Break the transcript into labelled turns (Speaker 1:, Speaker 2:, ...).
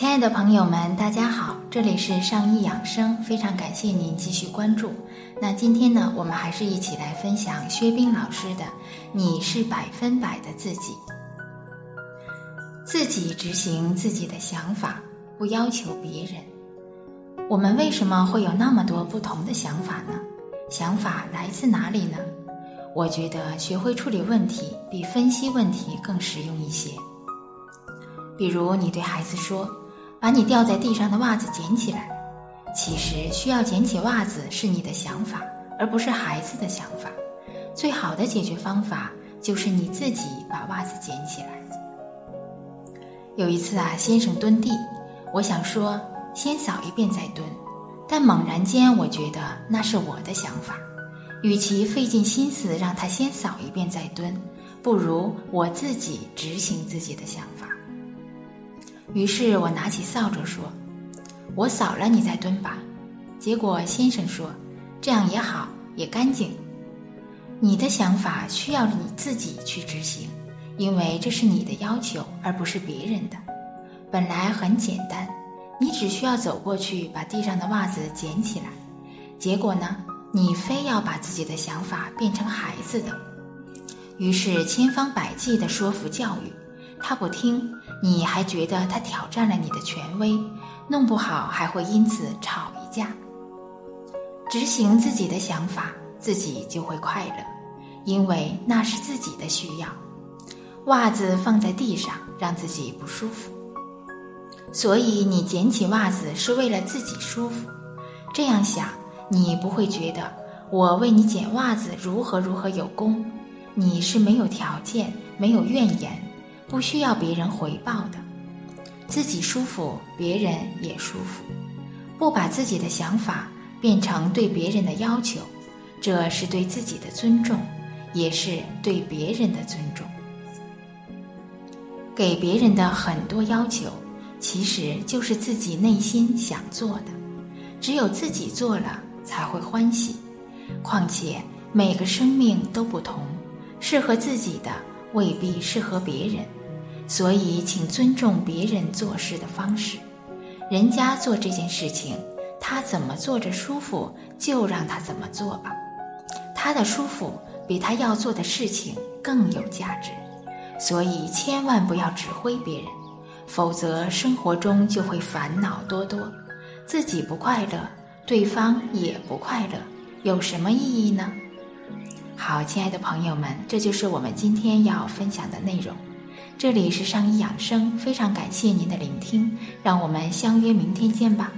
Speaker 1: 亲爱的朋友们，大家好，这里是上医养生，非常感谢您继续关注。那今天呢，我们还是一起来分享薛冰老师的《你是百分百的自己》，自己执行自己的想法，不要求别人。我们为什么会有那么多不同的想法呢？想法来自哪里呢？我觉得学会处理问题比分析问题更实用一些。比如，你对孩子说：“把你掉在地上的袜子捡起来。”其实，需要捡起袜子是你的想法，而不是孩子的想法。最好的解决方法就是你自己把袜子捡起来。有一次啊，先生蹲地，我想说。先扫一遍再蹲，但猛然间我觉得那是我的想法。与其费尽心思让他先扫一遍再蹲，不如我自己执行自己的想法。于是我拿起扫帚说：“我扫了，你再蹲吧。”结果先生说：“这样也好，也干净。”你的想法需要你自己去执行，因为这是你的要求，而不是别人的。本来很简单。你只需要走过去，把地上的袜子捡起来。结果呢？你非要把自己的想法变成孩子的，于是千方百计的说服教育，他不听，你还觉得他挑战了你的权威，弄不好还会因此吵一架。执行自己的想法，自己就会快乐，因为那是自己的需要。袜子放在地上，让自己不舒服。所以你捡起袜子是为了自己舒服，这样想，你不会觉得我为你捡袜子如何如何有功，你是没有条件、没有怨言，不需要别人回报的，自己舒服，别人也舒服，不把自己的想法变成对别人的要求，这是对自己的尊重，也是对别人的尊重，给别人的很多要求。其实就是自己内心想做的，只有自己做了才会欢喜。况且每个生命都不同，适合自己的未必适合别人，所以请尊重别人做事的方式。人家做这件事情，他怎么做着舒服，就让他怎么做吧。他的舒服比他要做的事情更有价值，所以千万不要指挥别人。否则，生活中就会烦恼多多，自己不快乐，对方也不快乐，有什么意义呢？好，亲爱的朋友们，这就是我们今天要分享的内容。这里是上医养生，非常感谢您的聆听，让我们相约明天见吧。